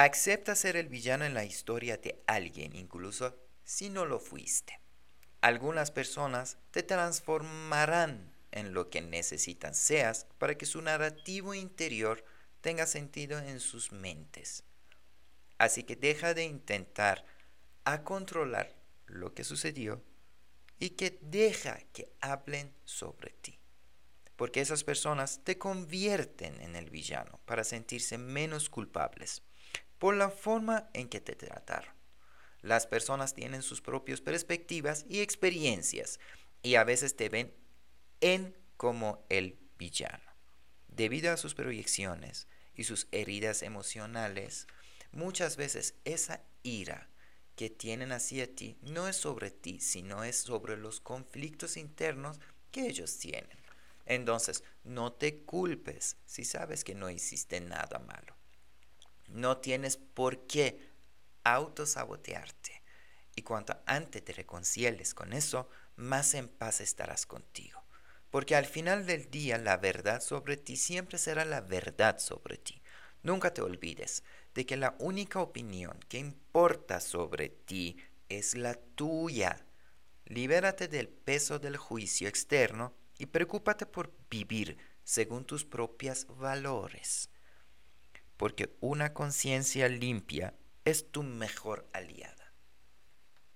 Acepta ser el villano en la historia de alguien, incluso si no lo fuiste. Algunas personas te transformarán en lo que necesitan seas para que su narrativo interior tenga sentido en sus mentes. Así que deja de intentar a controlar lo que sucedió y que deja que hablen sobre ti. Porque esas personas te convierten en el villano para sentirse menos culpables por la forma en que te trataron. Las personas tienen sus propias perspectivas y experiencias y a veces te ven en como el villano. Debido a sus proyecciones y sus heridas emocionales, muchas veces esa ira que tienen hacia ti no es sobre ti, sino es sobre los conflictos internos que ellos tienen. Entonces, no te culpes si sabes que no hiciste nada malo. No tienes por qué autosabotearte. Y cuanto antes te reconcilies con eso, más en paz estarás contigo. Porque al final del día la verdad sobre ti siempre será la verdad sobre ti. Nunca te olvides de que la única opinión que importa sobre ti es la tuya. Libérate del peso del juicio externo y preocúpate por vivir según tus propios valores. Porque una conciencia limpia es tu mejor aliada.